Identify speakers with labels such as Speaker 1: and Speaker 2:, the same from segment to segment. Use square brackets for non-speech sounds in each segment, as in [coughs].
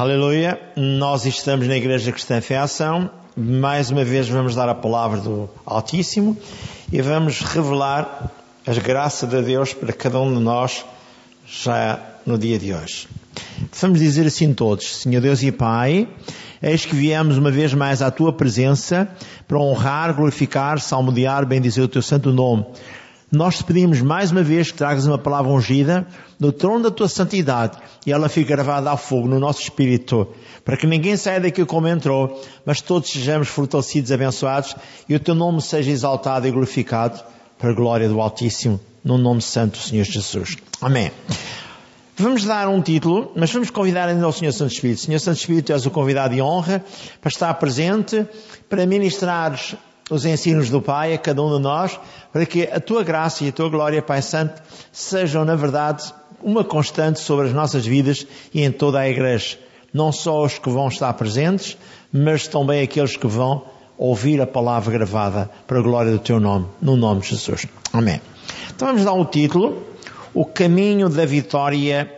Speaker 1: Aleluia. Nós estamos na Igreja Cristã Fé Ação. Mais uma vez vamos dar a palavra do Altíssimo e vamos revelar as graças de Deus para cada um de nós já no dia de hoje. Vamos dizer assim todos, Senhor Deus e Pai, eis que viemos uma vez mais à Tua presença para honrar, glorificar, salmodiar, bendizer o Teu santo nome. Nós te pedimos mais uma vez que tragas uma palavra ungida no trono da tua santidade e ela fique gravada a fogo no nosso espírito, para que ninguém saia daqui como entrou, mas todos sejamos fortalecidos, abençoados e o teu nome seja exaltado e glorificado para a glória do Altíssimo, no nome santo do Senhor Jesus. Amém. Vamos dar um título, mas vamos convidar ainda o Senhor Santo Espírito. Senhor Santo Espírito, és o convidado de honra para estar presente, para ministrares os ensinos do Pai a cada um de nós, para que a tua graça e a tua glória, Pai Santo, sejam, na verdade, uma constante sobre as nossas vidas e em toda a Igreja. Não só os que vão estar presentes, mas também aqueles que vão ouvir a palavra gravada para a glória do teu nome, no nome de Jesus. Amém. Então vamos dar o um título, O Caminho da Vitória,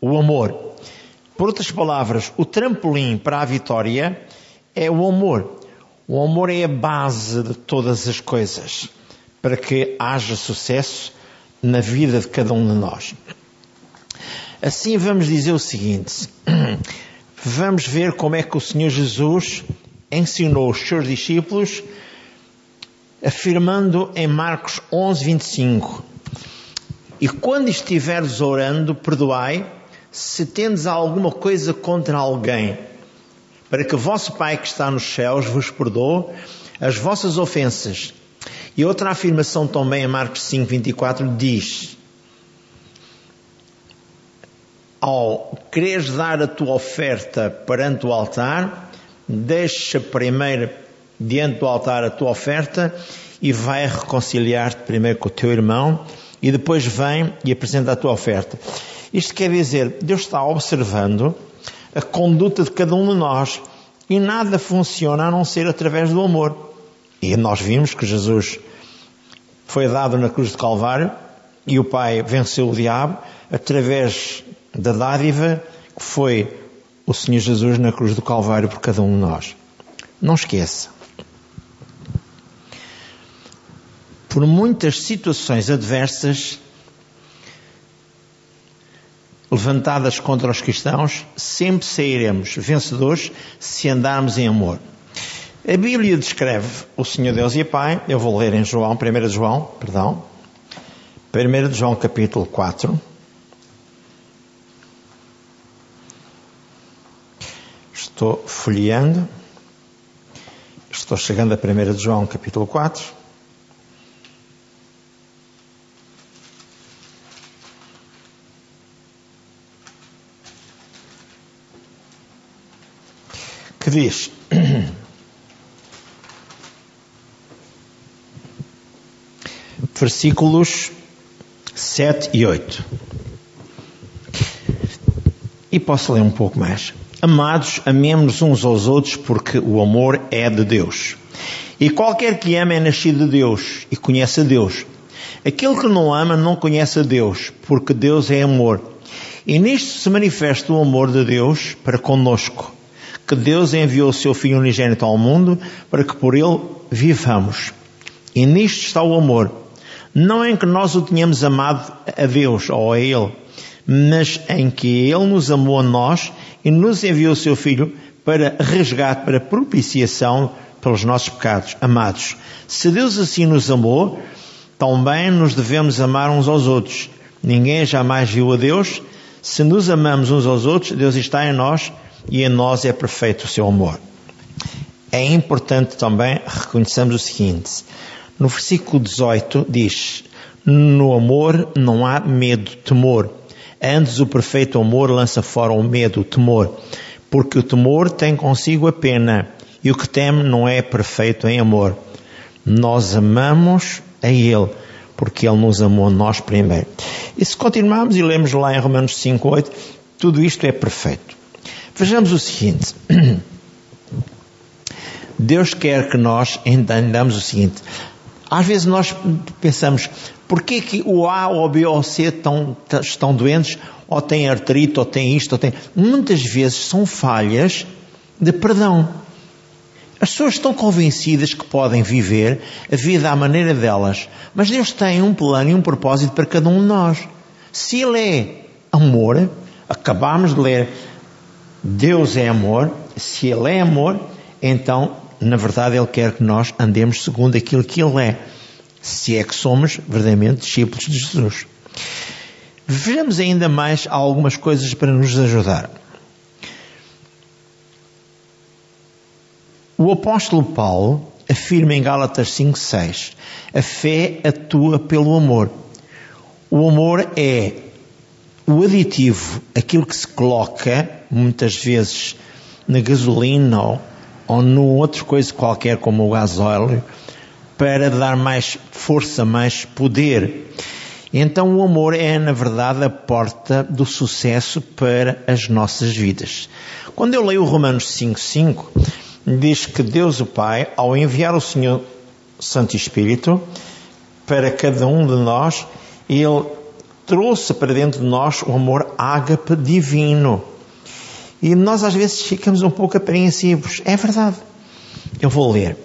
Speaker 1: o Amor. Por outras palavras, o trampolim para a vitória é o amor. O amor é a base de todas as coisas para que haja sucesso na vida de cada um de nós. Assim vamos dizer o seguinte: [clears throat] vamos ver como é que o Senhor Jesus ensinou os seus discípulos, afirmando em Marcos 11, 25: E quando estiveres orando, perdoai, se tendes alguma coisa contra alguém para que vosso Pai que está nos céus vos perdoe as vossas ofensas. E outra afirmação também em Marcos 5, 24 diz: Ao quereres dar a tua oferta perante o altar, deixa primeiro diante do altar a tua oferta e vai reconciliar-te primeiro com o teu irmão e depois vem e apresenta a tua oferta. Isto quer dizer, Deus está observando a conduta de cada um de nós e nada funciona a não ser através do amor. E nós vimos que Jesus foi dado na cruz de Calvário e o Pai venceu o diabo através da dádiva que foi o Senhor Jesus na cruz do Calvário por cada um de nós. Não esqueça. Por muitas situações adversas, levantadas contra os cristãos, sempre sairemos vencedores se andarmos em amor. A Bíblia descreve o Senhor Deus e Pai, eu vou ler em João, 1 João, perdão, 1 João capítulo 4. Estou folheando, estou chegando a 1 João capítulo 4. Que [coughs] diz: versículos 7 e 8. E posso ler um pouco mais. Amados, amemos uns aos outros porque o amor é de Deus. E qualquer que ama é nascido de Deus e conhece a Deus. Aquele que não ama não conhece a Deus, porque Deus é amor. E nisto se manifesta o amor de Deus para conosco que Deus enviou o seu Filho unigênito ao mundo para que por ele vivamos. E nisto está o amor. Não em que nós o tenhamos amado a Deus ou a Ele, mas em que Ele nos amou a nós e nos enviou o seu Filho para resgate, para propiciação pelos nossos pecados. Amados, se Deus assim nos amou, também nos devemos amar uns aos outros. Ninguém jamais viu a Deus. Se nos amamos uns aos outros, Deus está em nós e em nós é perfeito o seu amor. É importante também reconhecermos o seguinte: no versículo 18 diz: No amor não há medo, temor. Antes o perfeito amor lança fora o medo, o temor, porque o temor tem consigo a pena, e o que teme não é perfeito em amor. Nós amamos a Ele, porque Ele nos amou a nós primeiro. E se continuarmos e lemos lá em Romanos 5, 8, tudo isto é perfeito. Vejamos o seguinte. Deus quer que nós entendamos o seguinte. Às vezes nós pensamos, Porquê que o A, ou o B ou o C estão, estão doentes, ou têm artrite, ou têm isto, ou têm... Muitas vezes são falhas de perdão. As pessoas estão convencidas que podem viver a vida à maneira delas, mas Deus tem um plano e um propósito para cada um de nós. Se Ele é amor, acabamos de ler Deus é amor, se Ele é amor, então, na verdade, Ele quer que nós andemos segundo aquilo que Ele é, se é que somos verdadeiramente discípulos de Jesus. Vejamos ainda mais algumas coisas para nos ajudar. O apóstolo Paulo afirma em Gálatas 5:6: a fé atua pelo amor. O amor é o aditivo, aquilo que se coloca muitas vezes na gasolina ou, no outro coisa qualquer como o gasóleo para dar mais força, mais poder. Então o amor é na verdade a porta do sucesso para as nossas vidas. Quando eu leio Romanos 5:5 diz que Deus o Pai, ao enviar o Senhor Santo Espírito para cada um de nós, ele trouxe para dentro de nós o amor ágape divino. E nós às vezes ficamos um pouco apreensivos. É verdade. Eu vou ler.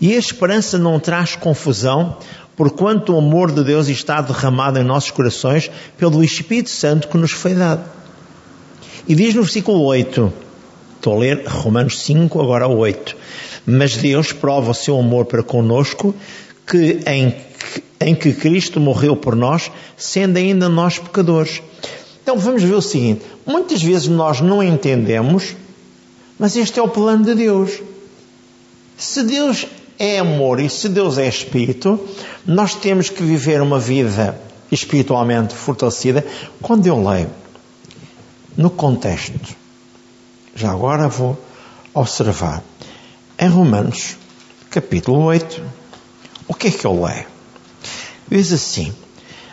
Speaker 1: E a esperança não traz confusão, porquanto o amor de Deus está derramado em nossos corações pelo Espírito Santo que nos foi dado. E diz no versículo 8, estou a ler Romanos 5, agora 8. Mas Deus prova o seu amor para conosco, que em em que Cristo morreu por nós, sendo ainda nós pecadores. Então vamos ver o seguinte: muitas vezes nós não entendemos, mas este é o plano de Deus. Se Deus é amor e se Deus é espírito, nós temos que viver uma vida espiritualmente fortalecida. Quando eu leio no contexto, já agora vou observar, em Romanos, capítulo 8, o que é que eu leio? Diz assim: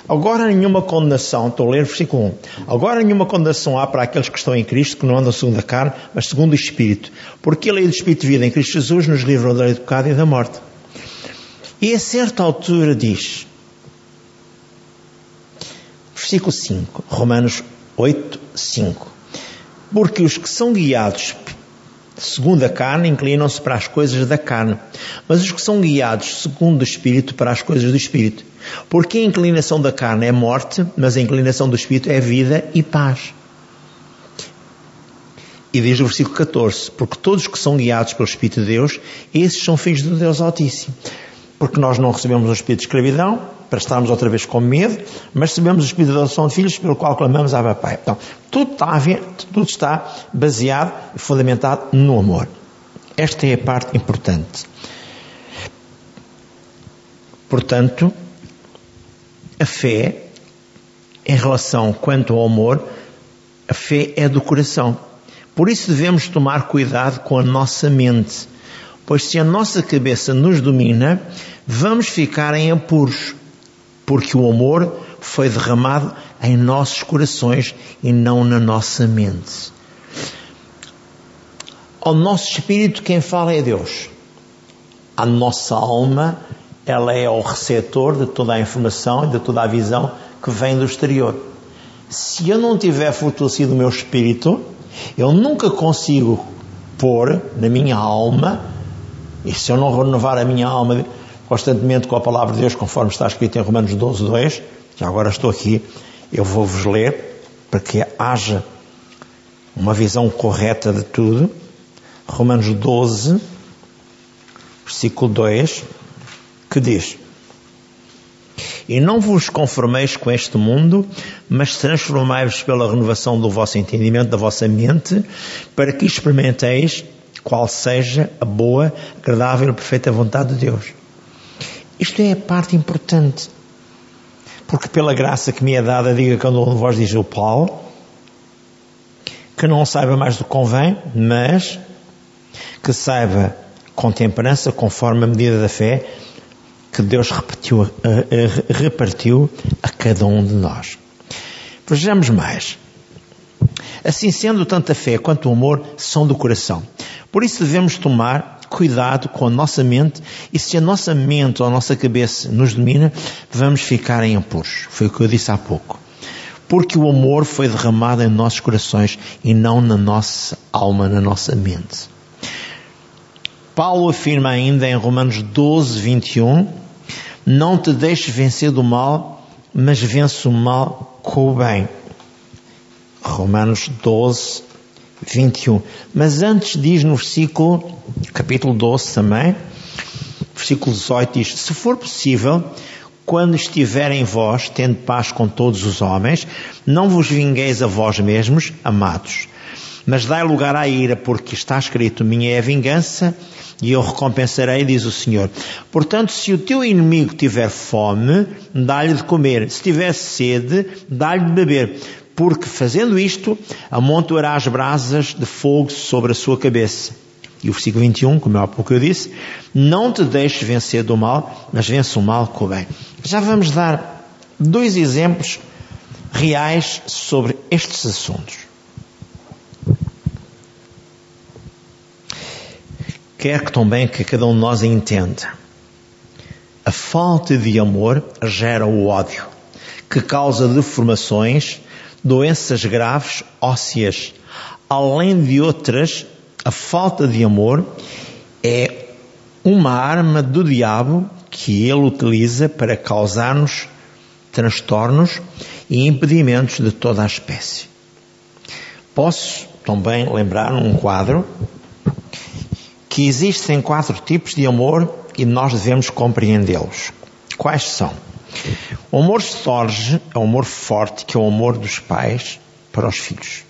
Speaker 1: Agora nenhuma condenação, estou a ler versículo 1. Agora nenhuma condenação há para aqueles que estão em Cristo, que não andam segundo a carne, mas segundo o Espírito. Porque a lei do Espírito de vida em Cristo Jesus nos livrou da lei do pecado e da morte. E a certa altura diz, versículo 5, Romanos 8, 5. Porque os que são guiados segundo a carne, inclinam-se para as coisas da carne, mas os que são guiados segundo o Espírito para as coisas do Espírito. Porque a inclinação da carne é morte, mas a inclinação do Espírito é vida e paz. E diz o versículo 14: Porque todos que são guiados pelo Espírito de Deus, esses são filhos do Deus Altíssimo. Porque nós não recebemos o Espírito de escravidão, para estarmos outra vez com medo, mas recebemos o Espírito de adoção de filhos, pelo qual clamamos a Pai. Então, tudo está, a ver, tudo está baseado e fundamentado no amor. Esta é a parte importante. Portanto, a fé, em relação quanto ao amor, a fé é do coração. Por isso devemos tomar cuidado com a nossa mente, pois se a nossa cabeça nos domina, vamos ficar em apuros porque o amor foi derramado em nossos corações e não na nossa mente. Ao nosso espírito, quem fala é Deus. A nossa alma, ela é o receptor de toda a informação e de toda a visão que vem do exterior. Se eu não tiver fortalecido o meu espírito, eu nunca consigo pôr na minha alma, e se eu não renovar a minha alma constantemente com a palavra de Deus, conforme está escrito em Romanos 12, 2. Já agora estou aqui, eu vou-vos ler para que haja uma visão correta de tudo. Romanos 12, versículo 2, que diz: E não vos conformeis com este mundo, mas transformai-vos pela renovação do vosso entendimento, da vossa mente, para que experimenteis qual seja a boa, agradável e perfeita vontade de Deus. Isto é a parte importante. Porque pela graça que me é dada, diga quando um de vós diz o Paulo, que não saiba mais do que convém, mas que saiba com temperança, conforme a medida da fé que Deus repetiu, repartiu a cada um de nós. Vejamos mais. Assim sendo, tanto a fé quanto o amor são do coração. Por isso devemos tomar cuidado com a nossa mente e se a nossa mente ou a nossa cabeça nos domina, vamos ficar em apuros. Foi o que eu disse há pouco. Porque o amor foi derramado em nossos corações e não na nossa alma, na nossa mente. Paulo afirma ainda em Romanos 12, 21, não te deixes vencer do mal, mas vence o mal com o bem. Romanos 12, 21. Mas antes diz no versículo, capítulo 12 também, versículo 18 diz, se for possível, quando estiver em vós, tendo paz com todos os homens, não vos vingueis a vós mesmos, amados, mas dai lugar à ira, porque está escrito, minha é a vingança, e eu recompensarei, diz o Senhor. Portanto, se o teu inimigo tiver fome, dá-lhe de comer. Se tiver sede, dá-lhe de beber porque fazendo isto, amontoarás brasas de fogo sobre a sua cabeça. E o versículo 21, como há pouco eu disse, não te deixes vencer do mal, mas vence o mal com o bem. Já vamos dar dois exemplos reais sobre estes assuntos. Quer que também que cada um de nós entenda. A falta de amor gera o ódio, que causa deformações, doenças graves ósseas. Além de outras, a falta de amor é uma arma do diabo que ele utiliza para causar-nos transtornos e impedimentos de toda a espécie. Posso também lembrar um quadro que existem quatro tipos de amor e nós devemos compreendê-los. Quais são? O amor storge é o amor forte, que é o amor dos pais para os filhos.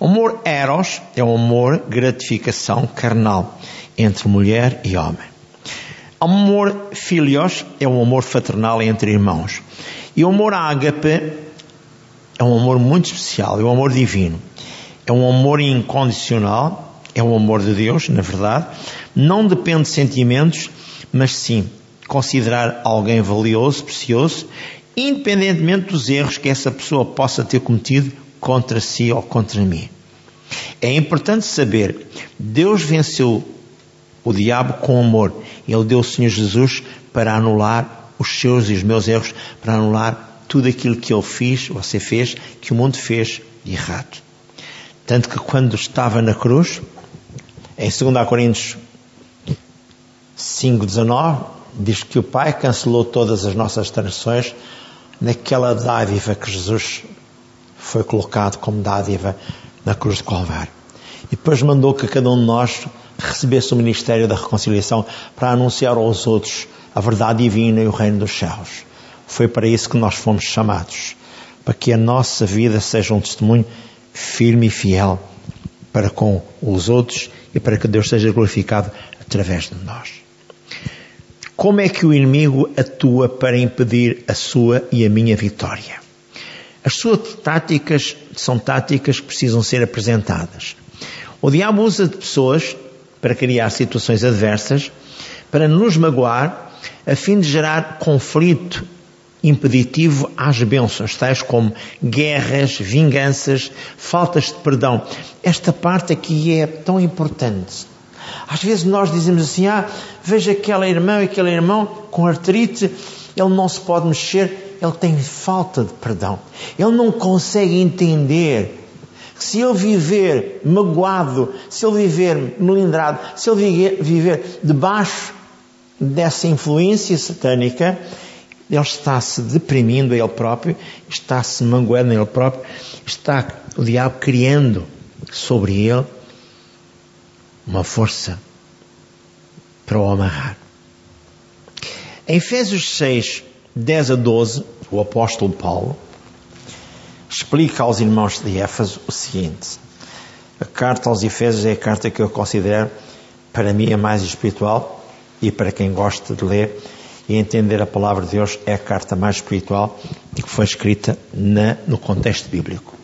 Speaker 1: O amor eros é o amor gratificação carnal entre mulher e homem. O amor filios é o amor fraternal entre irmãos. E o amor ágape é um amor muito especial, é um amor divino. É um amor incondicional, é o amor de Deus, na verdade. Não depende de sentimentos, mas sim considerar alguém valioso, precioso, independentemente dos erros que essa pessoa possa ter cometido contra si ou contra mim. É importante saber, Deus venceu o diabo com amor. Ele deu o Senhor Jesus para anular os seus e os meus erros, para anular tudo aquilo que eu fiz, você fez, que o mundo fez de errado. Tanto que quando estava na cruz, em 2 Coríntios 5,19, diz que o Pai cancelou todas as nossas tradições naquela dádiva que Jesus foi colocado como dádiva na cruz de Calvário. E depois mandou que cada um de nós recebesse o ministério da reconciliação para anunciar aos outros a verdade divina e o reino dos céus. Foi para isso que nós fomos chamados, para que a nossa vida seja um testemunho firme e fiel para com os outros e para que Deus seja glorificado através de nós. Como é que o inimigo atua para impedir a sua e a minha vitória? As suas táticas são táticas que precisam ser apresentadas. O diabo usa de pessoas para criar situações adversas, para nos magoar, a fim de gerar conflito impeditivo às bênçãos, tais como guerras, vinganças, faltas de perdão. Esta parte aqui é tão importante. Às vezes nós dizemos assim: ah, veja aquela irmã e aquele irmão com artrite, ele não se pode mexer, ele tem falta de perdão. Ele não consegue entender se ele viver magoado, se ele viver melindrado, se ele viver debaixo dessa influência satânica, ele está-se deprimindo a ele próprio, está-se magoando a ele próprio, está o diabo criando sobre ele uma força para o amarrar. Em Efésios 6, 10 a 12, o apóstolo Paulo explica aos irmãos de Éfeso o seguinte: a carta aos Efésios é a carta que eu considero, para mim, a mais espiritual e para quem gosta de ler e entender a palavra de Deus, é a carta mais espiritual que foi escrita na, no contexto bíblico.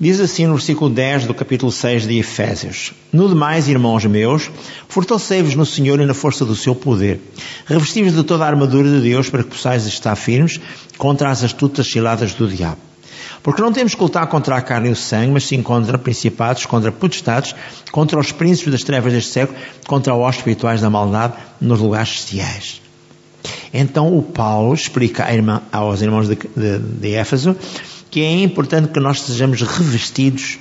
Speaker 1: Diz assim no versículo 10 do capítulo 6 de Efésios: No demais, irmãos meus, fortalecei-vos no Senhor e na força do seu poder. Revesti-vos de toda a armadura de Deus para que possais estar firmes contra as astutas ciladas do diabo. Porque não temos que lutar contra a carne e o sangue, mas sim contra principados, contra potestades, contra os príncipes das trevas deste século, contra os espirituais da maldade nos lugares celestiais. Então o Paulo explica aos irmãos de, de, Éfeso que é importante que nós sejamos revestidos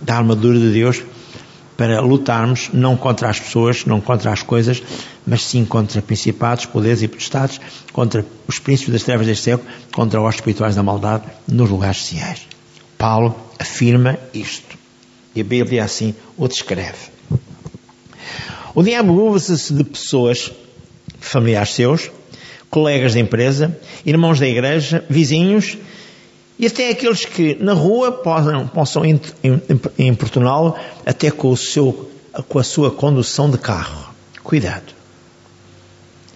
Speaker 1: da armadura de Deus para lutarmos não contra as pessoas, não contra as coisas, mas sim contra principados, poderes e potestades, contra os príncipes das trevas deste século, contra os espirituais da maldade nos lugares sociais. Paulo afirma isto. E a Bíblia assim o descreve. O diabo usa-se de pessoas, familiares seus, colegas de empresa, irmãos da igreja, vizinhos, e até aqueles que na rua possam, possam importuná-lo até com, o seu, com a sua condução de carro. Cuidado.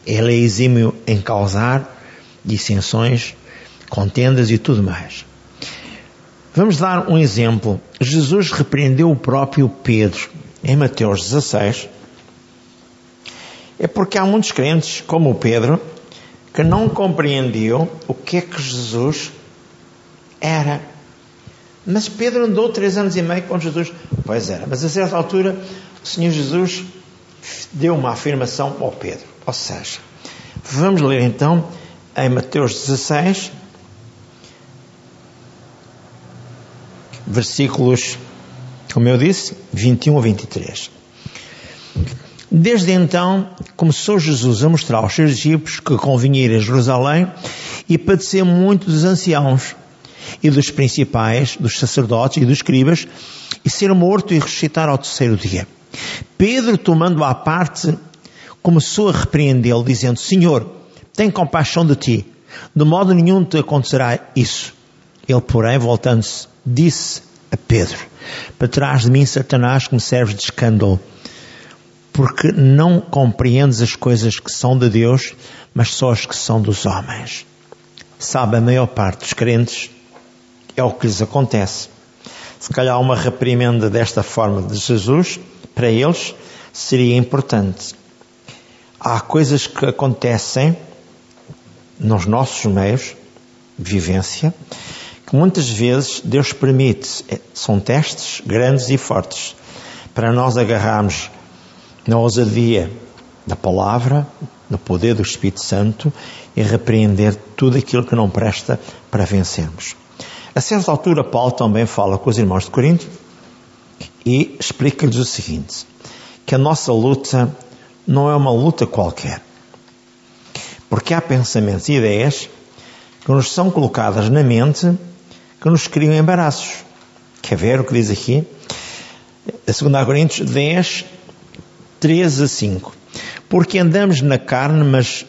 Speaker 1: Ele é exímio em causar dissensões, contendas e tudo mais. Vamos dar um exemplo. Jesus repreendeu o próprio Pedro em Mateus 16. É porque há muitos crentes, como o Pedro, que não compreendiam o que é que Jesus era. Mas Pedro andou três anos e meio com Jesus. Pois era. Mas a certa altura, o Senhor Jesus deu uma afirmação ao Pedro. Ou seja, vamos ler então em Mateus 16, versículos, como eu disse, 21 a 23. Desde então começou Jesus a mostrar aos seus discípulos que convinha ir a Jerusalém e padecer muito dos anciãos e dos principais, dos sacerdotes e dos escribas, e ser morto e ressuscitar ao terceiro dia. Pedro, tomando-o à parte, começou a repreendê-lo, dizendo: Senhor, tem compaixão de ti, de modo nenhum te acontecerá isso. Ele, porém, voltando-se, disse a Pedro: Para trás de mim, Satanás, que me serves de escândalo, porque não compreendes as coisas que são de Deus, mas só as que são dos homens. Sabe, a maior parte dos crentes é o que lhes acontece. Se calhar uma reprimenda desta forma de Jesus, para eles, seria importante. Há coisas que acontecem nos nossos meios de vivência que muitas vezes Deus permite. É, são testes grandes e fortes para nós agarrarmos na ousadia da palavra, no poder do Espírito Santo e repreender tudo aquilo que não presta para vencermos. A certa altura, Paulo também fala com os irmãos de Corinto e explica-lhes o seguinte: que a nossa luta não é uma luta qualquer. Porque há pensamentos e ideias que nos são colocadas na mente que nos criam embaraços. Quer ver o que diz aqui? A 2 Coríntios 10, 3 a 5. Porque andamos na carne, mas,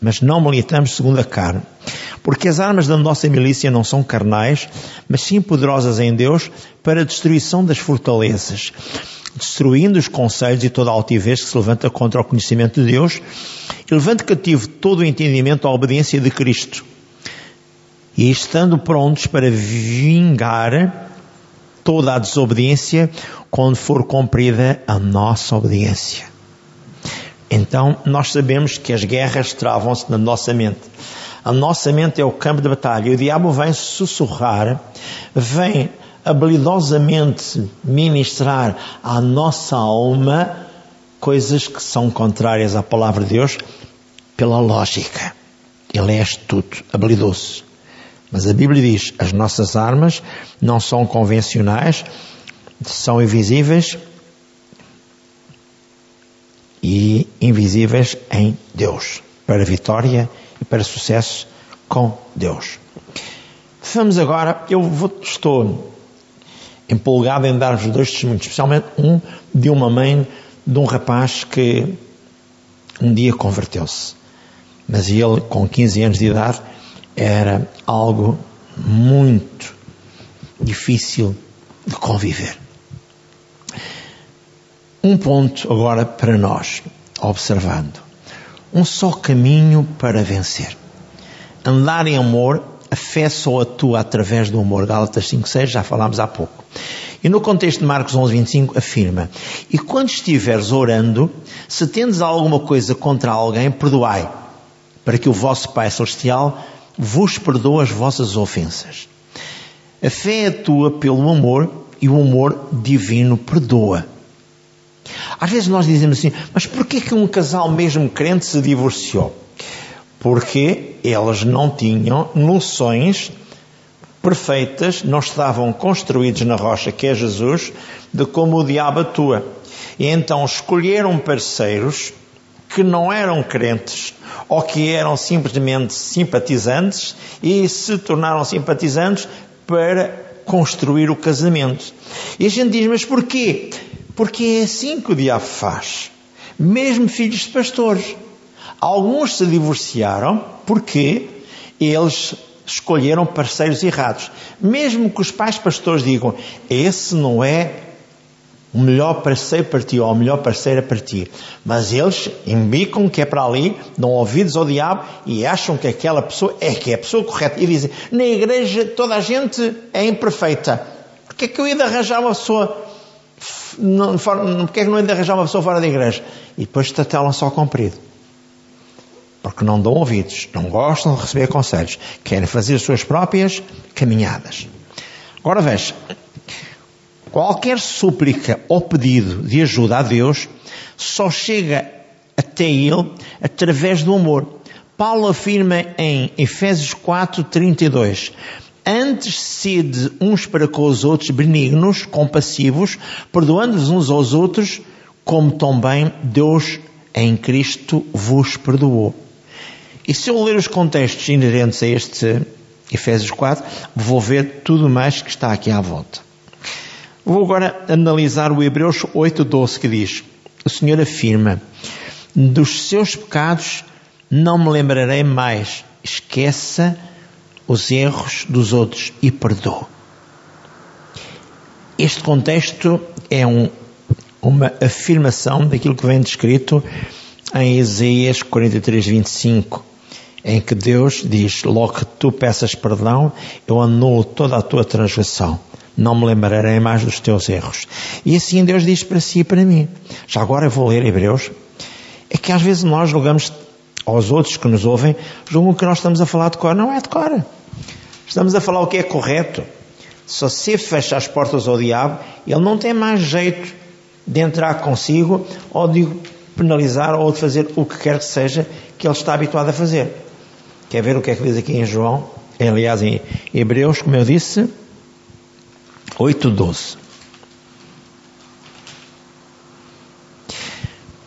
Speaker 1: mas não militamos segundo a carne. Porque as armas da nossa milícia não são carnais, mas sim poderosas em Deus para a destruição das fortalezas, destruindo os conselhos e toda a altivez que se levanta contra o conhecimento de Deus, e levando cativo todo o entendimento à obediência de Cristo. E estando prontos para vingar toda a desobediência quando for cumprida a nossa obediência. Então, nós sabemos que as guerras travam-se na nossa mente. A nossa mente é o campo de batalha. E o diabo vem sussurrar, vem habilidosamente ministrar à nossa alma coisas que são contrárias à palavra de Deus pela lógica. Ele é astuto, habilidoso. Mas a Bíblia diz: as nossas armas não são convencionais, são invisíveis e invisíveis em Deus, para vitória e para sucesso com Deus. Vamos agora, eu vou, estou empolgado em dar-vos dois testemunhos, especialmente um de uma mãe de um rapaz que um dia converteu-se. Mas ele, com 15 anos de idade, era algo muito difícil de conviver. Um ponto agora para nós, observando. Um só caminho para vencer. Andar em amor, a fé só atua através do amor. Gálatas 5.6, já falámos há pouco. E no contexto de Marcos 11.25 afirma, E quando estiveres orando, se tendes alguma coisa contra alguém, perdoai, para que o vosso Pai Celestial vos perdoe as vossas ofensas. A fé atua pelo amor e o amor divino perdoa. Às vezes nós dizemos assim, mas porquê que um casal mesmo crente se divorciou? Porque eles não tinham noções perfeitas, não estavam construídos na rocha que é Jesus, de como o diabo atua. E então escolheram parceiros que não eram crentes ou que eram simplesmente simpatizantes e se tornaram simpatizantes para construir o casamento. E a gente diz, mas porquê? Porque é assim que o diabo faz. Mesmo filhos de pastores. Alguns se divorciaram porque eles escolheram parceiros errados. Mesmo que os pais pastores digam, esse não é o melhor parceiro para ti ou a melhor parceira para ti. Mas eles embicam que é para ali, dão ouvidos ao diabo e acham que aquela pessoa é que é a pessoa correta. E dizem, na igreja toda a gente é imperfeita. Porquê é que eu ia arranjar uma pessoa não, porque é que não ia de arranjar uma pessoa fora da igreja? E depois tatelam só comprido porque não dão ouvidos, não gostam de receber conselhos, querem fazer as suas próprias caminhadas. Agora veja, qualquer súplica ou pedido de ajuda a Deus só chega até Ele através do amor. Paulo afirma em Efésios 4, 32, Antes sede uns para com os outros benignos, compassivos, perdoando-vos uns aos outros, como também Deus em Cristo vos perdoou. E se eu ler os contextos inerentes a este Efésios 4, vou ver tudo mais que está aqui à volta. Vou agora analisar o Hebreus 8:12 que diz: O Senhor afirma: Dos seus pecados não me lembrarei mais. Esqueça os erros dos outros e perdoe. Este contexto é um, uma afirmação daquilo que vem descrito em Isaías 43, 25 em que Deus diz: Logo que tu peças perdão, eu anulo toda a tua transgressão. Não me lembrarei mais dos teus erros. E assim Deus diz para si e para mim. Já agora eu vou ler Hebreus. É que às vezes nós julgamos aos outros que nos ouvem, julgam que nós estamos a falar de cor. Não é de cor. Estamos a falar o que é correto. Se você fecha as portas ao diabo, ele não tem mais jeito de entrar consigo ou de penalizar ou de fazer o que quer que seja que ele está habituado a fazer. Quer ver o que é que diz aqui em João? Aliás, em Hebreus, como eu disse, 8.12.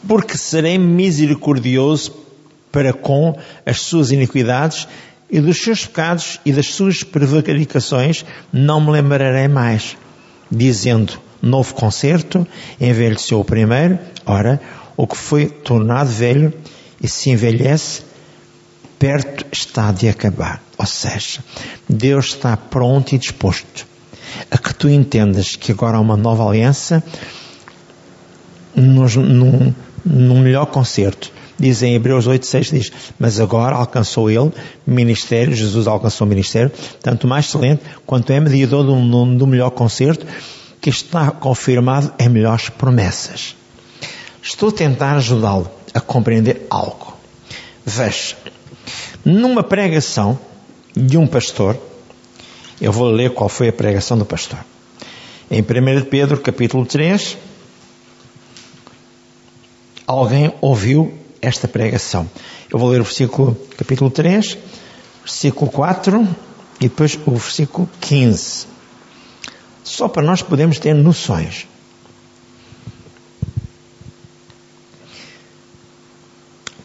Speaker 1: Porque serei misericordioso para com as suas iniquidades e dos seus pecados e das suas prevaricações não me lembrarei mais. Dizendo, novo concerto, envelheceu o primeiro, ora, o que foi tornado velho e se envelhece, perto está de acabar. Ou seja, Deus está pronto e disposto a que tu entendas que agora há uma nova aliança num, num melhor concerto. Diz em Hebreus 8,6 diz, mas agora alcançou ele ministério, Jesus alcançou o ministério, tanto mais excelente quanto é mediador do, do melhor concerto, que está confirmado em melhores promessas. Estou a tentar ajudá-lo a compreender algo. Veja, numa pregação de um pastor, eu vou ler qual foi a pregação do pastor. Em 1 Pedro capítulo 3, alguém ouviu esta pregação. Eu vou ler o versículo capítulo 3, versículo 4 e depois o versículo 15. Só para nós podermos ter noções.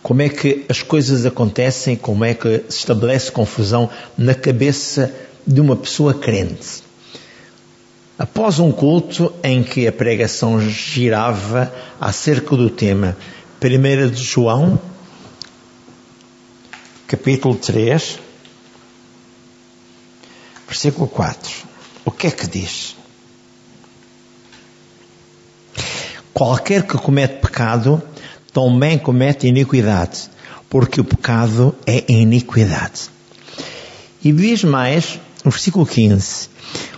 Speaker 1: como é que as coisas acontecem, como é que se estabelece confusão na cabeça de uma pessoa crente. Após um culto em que a pregação girava acerca do tema 1 de João, capítulo 3, versículo 4. O que é que diz? Qualquer que comete pecado também comete iniquidade, porque o pecado é iniquidade. E diz mais, no versículo 15: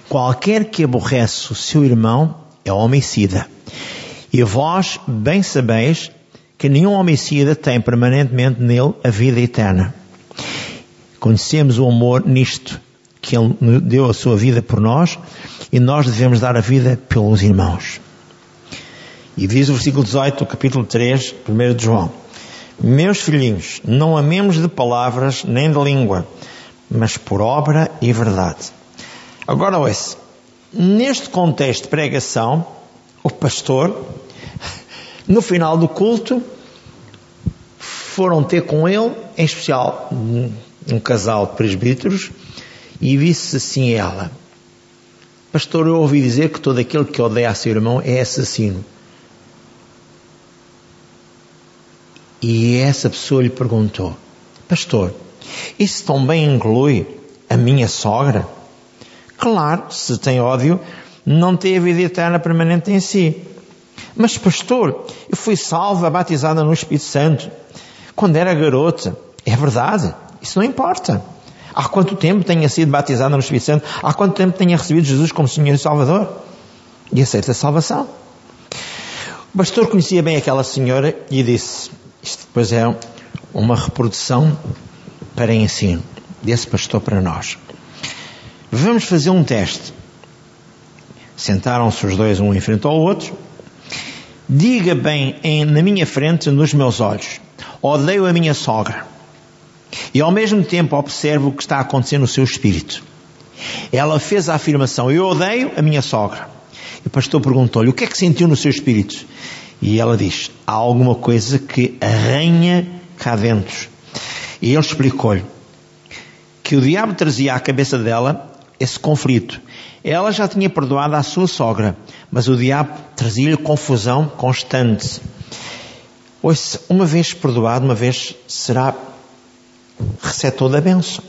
Speaker 1: Qualquer que aborrece o seu irmão é homicida. E vós bem sabeis que nenhum homicida tem permanentemente nele a vida eterna. Conhecemos o amor nisto, que Ele deu a sua vida por nós e nós devemos dar a vida pelos irmãos. E diz o versículo 18 do capítulo 3, 1 de João: Meus filhinhos, não amemos de palavras nem de língua, mas por obra e verdade. Agora, ouça, neste contexto de pregação, o pastor, no final do culto, foram ter com ele, em especial um, um casal de presbíteros, e disse assim a ela: Pastor, eu ouvi dizer que todo aquele que odeia a seu irmão é assassino. E essa pessoa lhe perguntou: Pastor, isso também inclui a minha sogra? Claro, se tem ódio, não tem a vida eterna permanente em si. Mas, pastor, eu fui salva, batizada no Espírito Santo, quando era garota. É verdade, isso não importa. Há quanto tempo tenha sido batizada no Espírito Santo? Há quanto tempo tenha recebido Jesus como Senhor e Salvador? E aceita a salvação. O pastor conhecia bem aquela senhora e disse: Isto depois é uma reprodução para ensino desse pastor para nós. Vamos fazer um teste. Sentaram-se os dois um em frente ao outro. Diga bem em, na minha frente, nos meus olhos: Odeio a minha sogra. E ao mesmo tempo observo o que está acontecendo no seu espírito. Ela fez a afirmação: Eu odeio a minha sogra. E o pastor perguntou-lhe: O que é que sentiu no seu espírito? E ela diz: Há alguma coisa que arranha cá dentro. E ele explicou-lhe que o diabo trazia à cabeça dela esse conflito. Ela já tinha perdoado a sua sogra, mas o diabo trazia-lhe confusão constante. Uma vez perdoado, uma vez será receptor da bênção.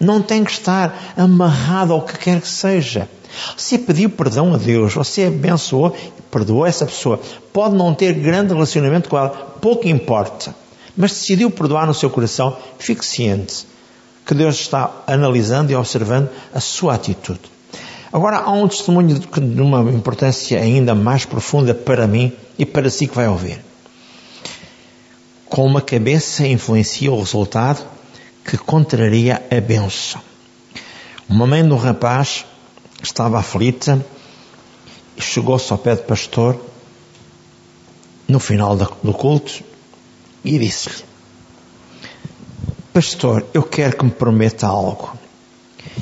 Speaker 1: Não tem que estar amarrado ao que quer que seja. Se pediu perdão a Deus, você abençoou e perdoou essa pessoa, pode não ter grande relacionamento com ela, pouco importa. Mas decidiu perdoar no seu coração, fique ciente que Deus está analisando e observando a sua atitude. Agora há um testemunho de uma importância ainda mais profunda para mim e para si que vai ouvir. Com uma cabeça influencia o resultado que contraria a benção. Uma mãe de um rapaz estava aflita e chegou-se ao pé do pastor no final do culto e disse-lhe: Pastor, eu quero que me prometa algo.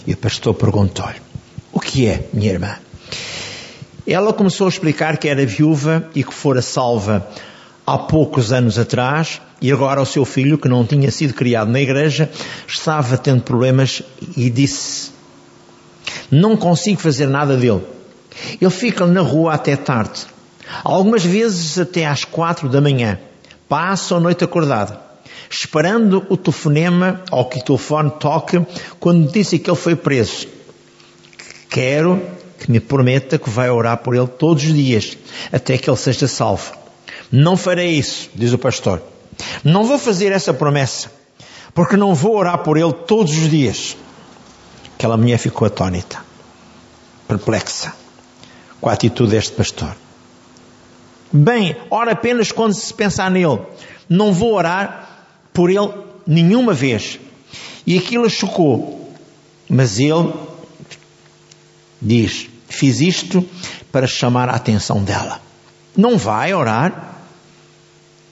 Speaker 1: E o pastor perguntou-lhe: O que é, minha irmã? Ela começou a explicar que era viúva e que fora salva há poucos anos atrás e agora o seu filho, que não tinha sido criado na igreja, estava tendo problemas e disse: Não consigo fazer nada dele. Ele fica na rua até tarde, algumas vezes até às quatro da manhã. Passa a noite acordada, esperando o telefonema ou que o telefone toque quando disse que ele foi preso. Quero que me prometa que vai orar por ele todos os dias, até que ele seja salvo. Não farei isso, diz o pastor. Não vou fazer essa promessa, porque não vou orar por ele todos os dias. Aquela mulher ficou atônita, perplexa, com a atitude deste pastor. Bem, ora apenas quando se pensar nele. Não vou orar por ele nenhuma vez. E aquilo a chocou. Mas ele diz: Fiz isto para chamar a atenção dela. Não vai orar?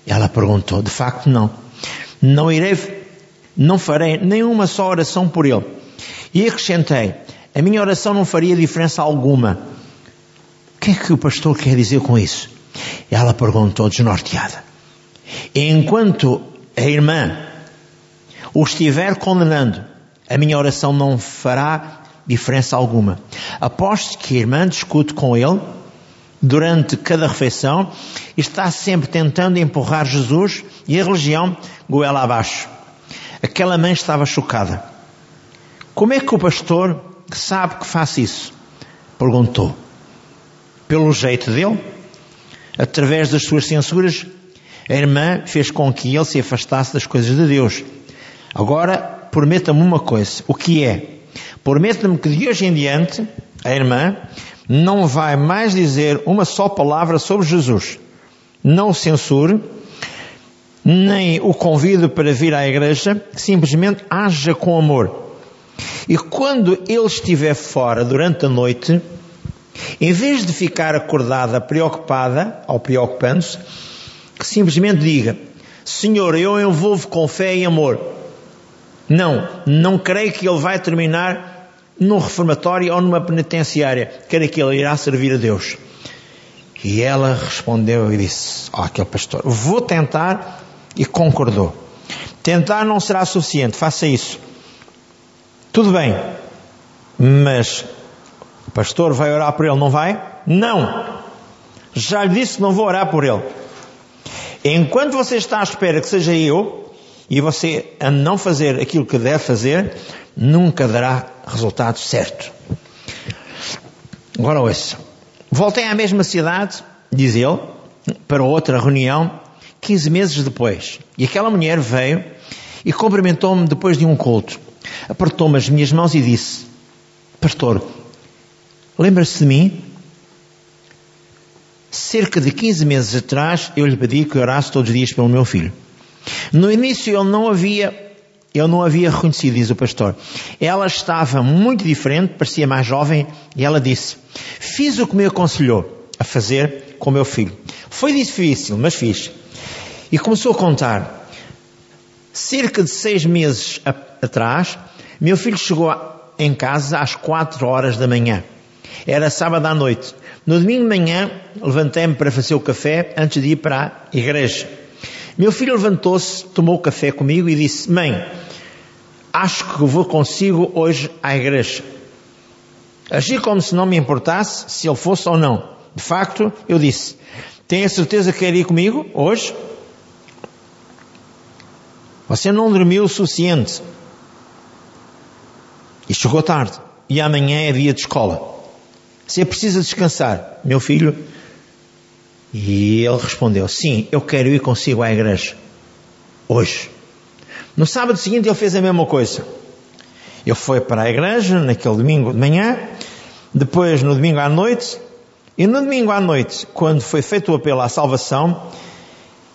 Speaker 1: Ela perguntou: De facto, não. Não irei, não farei nenhuma só oração por ele. E acrescentei: A minha oração não faria diferença alguma. O que é que o pastor quer dizer com isso? Ela perguntou, desnorteada. Enquanto a irmã o estiver condenando, a minha oração não fará diferença alguma. Aposto que a irmã discute com ele durante cada refeição e está sempre tentando empurrar Jesus e a religião goela abaixo. Aquela mãe estava chocada. Como é que o pastor sabe que faz isso? Perguntou. Pelo jeito dele? Através das suas censuras? A irmã fez com que ele se afastasse das coisas de Deus. Agora, prometa-me uma coisa. O que é? Prometa-me que de hoje em diante, a irmã não vai mais dizer uma só palavra sobre Jesus. Não o censure, nem o convide para vir à igreja, simplesmente haja com amor. E quando ele estiver fora durante a noite, em vez de ficar acordada, preocupada, ou preocupando-se, que simplesmente diga: Senhor, eu envolvo com fé e amor. Não, não creio que ele vai terminar num reformatório ou numa penitenciária. Creio que ele irá servir a Deus. E ela respondeu e disse ao aquele pastor: Vou tentar, e concordou. Tentar não será suficiente, faça isso. Tudo bem, mas o pastor vai orar por ele, não vai? Não. Já lhe disse que não vou orar por ele. Enquanto você está à espera que seja eu, e você a não fazer aquilo que deve fazer, nunca dará resultado certo. Agora ouça. Voltei à mesma cidade, diz ele, para outra reunião, 15 meses depois. E aquela mulher veio e cumprimentou-me depois de um culto. Apertou-me as minhas mãos e disse: Pastor, lembra-se de mim? Cerca de 15 meses atrás eu lhe pedi que orasse todos os dias pelo meu filho. No início não havia eu não havia reconhecido, diz o pastor. Ela estava muito diferente, parecia mais jovem, e ela disse: Fiz o que me aconselhou a fazer com meu filho. Foi difícil, mas fiz. E começou a contar. Cerca de seis meses atrás, meu filho chegou em casa às quatro horas da manhã. Era sábado à noite. No domingo de manhã, levantei-me para fazer o café antes de ir para a igreja. Meu filho levantou-se, tomou café comigo e disse: Mãe, acho que vou consigo hoje à igreja. Agi como se não me importasse se ele fosse ou não. De facto, eu disse: Tem a certeza que quer ir comigo hoje? Você não dormiu o suficiente. E chegou tarde. E amanhã é dia de escola. Você precisa descansar, meu filho. E ele respondeu: Sim, eu quero ir consigo à igreja. Hoje. No sábado seguinte ele fez a mesma coisa. Ele foi para a igreja naquele domingo de manhã, depois no domingo à noite, e no domingo à noite, quando foi feito o apelo à salvação,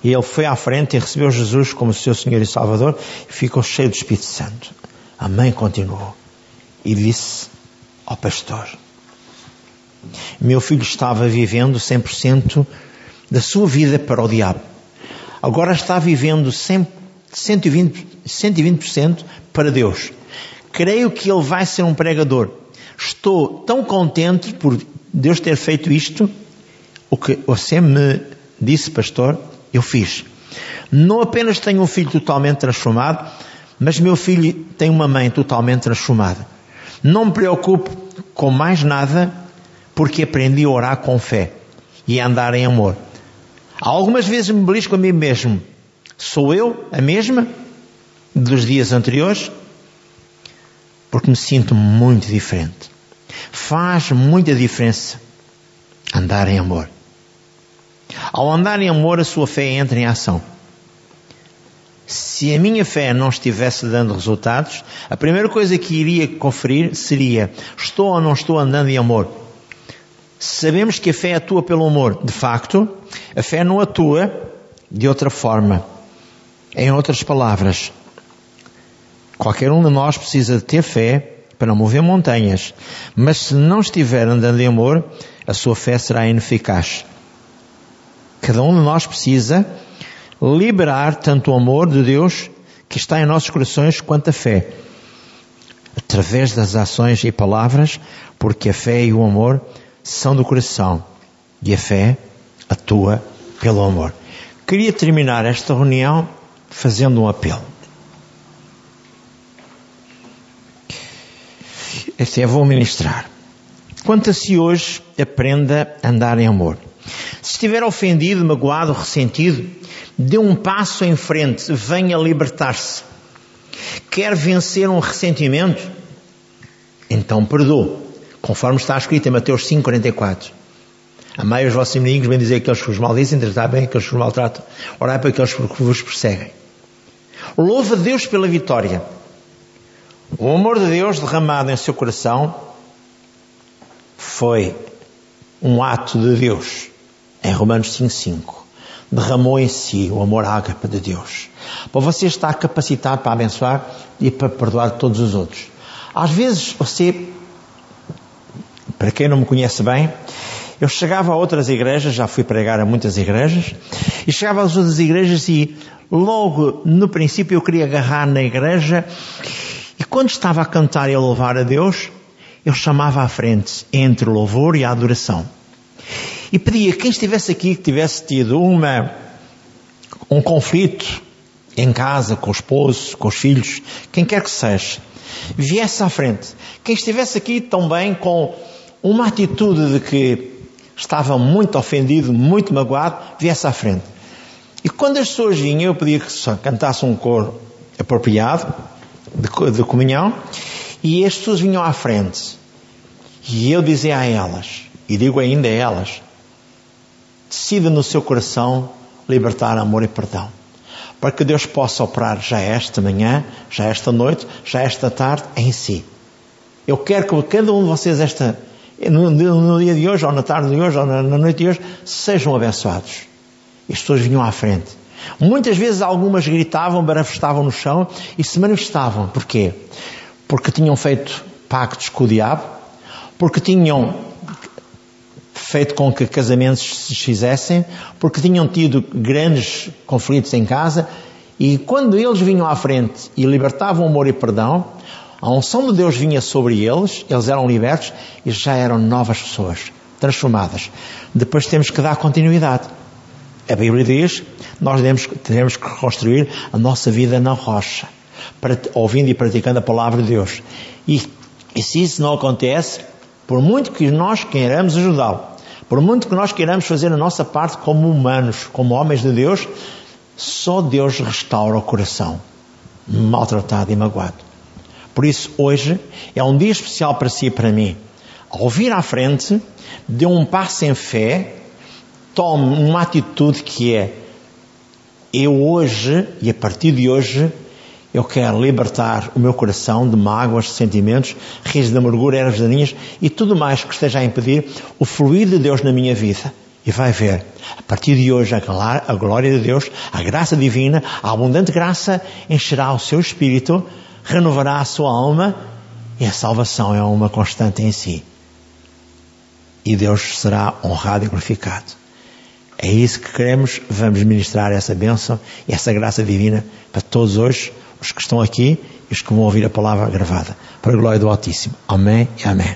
Speaker 1: ele foi à frente e recebeu Jesus como seu Senhor e Salvador e ficou cheio do Espírito Santo. A mãe continuou e disse ao pastor: Meu filho estava vivendo 100% da sua vida para o diabo. Agora está vivendo 100, 120%, 120 para Deus. Creio que ele vai ser um pregador. Estou tão contente por Deus ter feito isto. O que você me disse, pastor, eu fiz. Não apenas tenho um filho totalmente transformado, mas meu filho tem uma mãe totalmente transformada. Não me preocupo com mais nada, porque aprendi a orar com fé e a andar em amor. Algumas vezes me belisco a mim mesmo. Sou eu a mesma dos dias anteriores? Porque me sinto muito diferente. Faz muita diferença andar em amor. Ao andar em amor, a sua fé entra em ação. Se a minha fé não estivesse dando resultados, a primeira coisa que iria conferir seria: estou ou não estou andando em amor? Sabemos que a fé atua pelo amor. De facto, a fé não atua de outra forma. Em outras palavras, qualquer um de nós precisa de ter fé para mover montanhas, mas se não estiver andando em amor, a sua fé será ineficaz. Cada um de nós precisa liberar tanto o amor de Deus que está em nossos corações quanto a fé. Através das ações e palavras, porque a fé e o amor são do coração e a fé atua pelo amor. Queria terminar esta reunião fazendo um apelo. Este é, vou ministrar. Quanto a si hoje, aprenda a andar em amor. Se estiver ofendido, magoado, ressentido, dê um passo em frente, venha libertar-se. Quer vencer um ressentimento? Então perdoe, conforme está escrito em Mateus 5,44. Amai os vossos inimigos, bem dizer aqueles que vos maldizem, tratar bem aqueles que vos maltratam, orai para aqueles que vos perseguem. Louva Deus pela vitória. O amor de Deus derramado em seu coração foi um ato de Deus em Romanos 5,5. Derramou em si o amor ágape de Deus. Para você estar capacitado para abençoar e para perdoar todos os outros. Às vezes você, para quem não me conhece bem, eu chegava a outras igrejas, já fui pregar a muitas igrejas, e chegava às outras igrejas e logo no princípio eu queria agarrar na igreja e quando estava a cantar e a louvar a Deus, eu chamava à frente entre o louvor e a adoração. E pedia quem estivesse aqui que tivesse tido uma, um conflito em casa, com o esposo, com os filhos, quem quer que seja, viesse à frente. Quem estivesse aqui também com uma atitude de que estava muito ofendido, muito magoado, viesse à frente. E quando as pessoas vinham, eu pedia que cantasse um coro apropriado, de, de comunhão, e as pessoas vinham à frente. E eu dizia a elas, e digo ainda a elas, decida no seu coração libertar amor e perdão. Para que Deus possa operar já esta manhã, já esta noite, já esta tarde em si. Eu quero que cada um de vocês esta, no, no dia de hoje, ou na tarde de hoje, ou na, na noite de hoje, sejam abençoados. E as pessoas vinham à frente. Muitas vezes algumas gritavam, barafestavam no chão e se manifestavam. Porquê? Porque tinham feito pactos com o diabo, porque tinham feito com que casamentos se fizessem, porque tinham tido grandes conflitos em casa e quando eles vinham à frente e libertavam amor e perdão, a unção de Deus vinha sobre eles, eles eram libertos e já eram novas pessoas, transformadas. Depois temos que dar continuidade. A Bíblia diz, nós temos, temos que reconstruir a nossa vida na rocha, ouvindo e praticando a palavra de Deus. E, e se isso não acontece, por muito que nós queiramos ajudá-lo, por muito que nós queiramos fazer a nossa parte como humanos, como homens de Deus, só Deus restaura o coração maltratado e magoado. Por isso, hoje é um dia especial para si e para mim. Ao vir à frente, dê um passo em fé tome uma atitude que é eu hoje e a partir de hoje eu quero libertar o meu coração de mágoas, de sentimentos, risos de amargura, ervas daninhas e tudo mais que esteja a impedir o fluir de Deus na minha vida. E vai ver, a partir de hoje, a glória de Deus, a graça divina, a abundante graça encherá o seu espírito, renovará a sua alma e a salvação é uma constante em si. E Deus será honrado e glorificado. É isso que queremos. Vamos ministrar essa bênção e essa graça divina para todos hoje, os que estão aqui e os que vão ouvir a palavra gravada. Para a glória do Altíssimo. Amém e amém.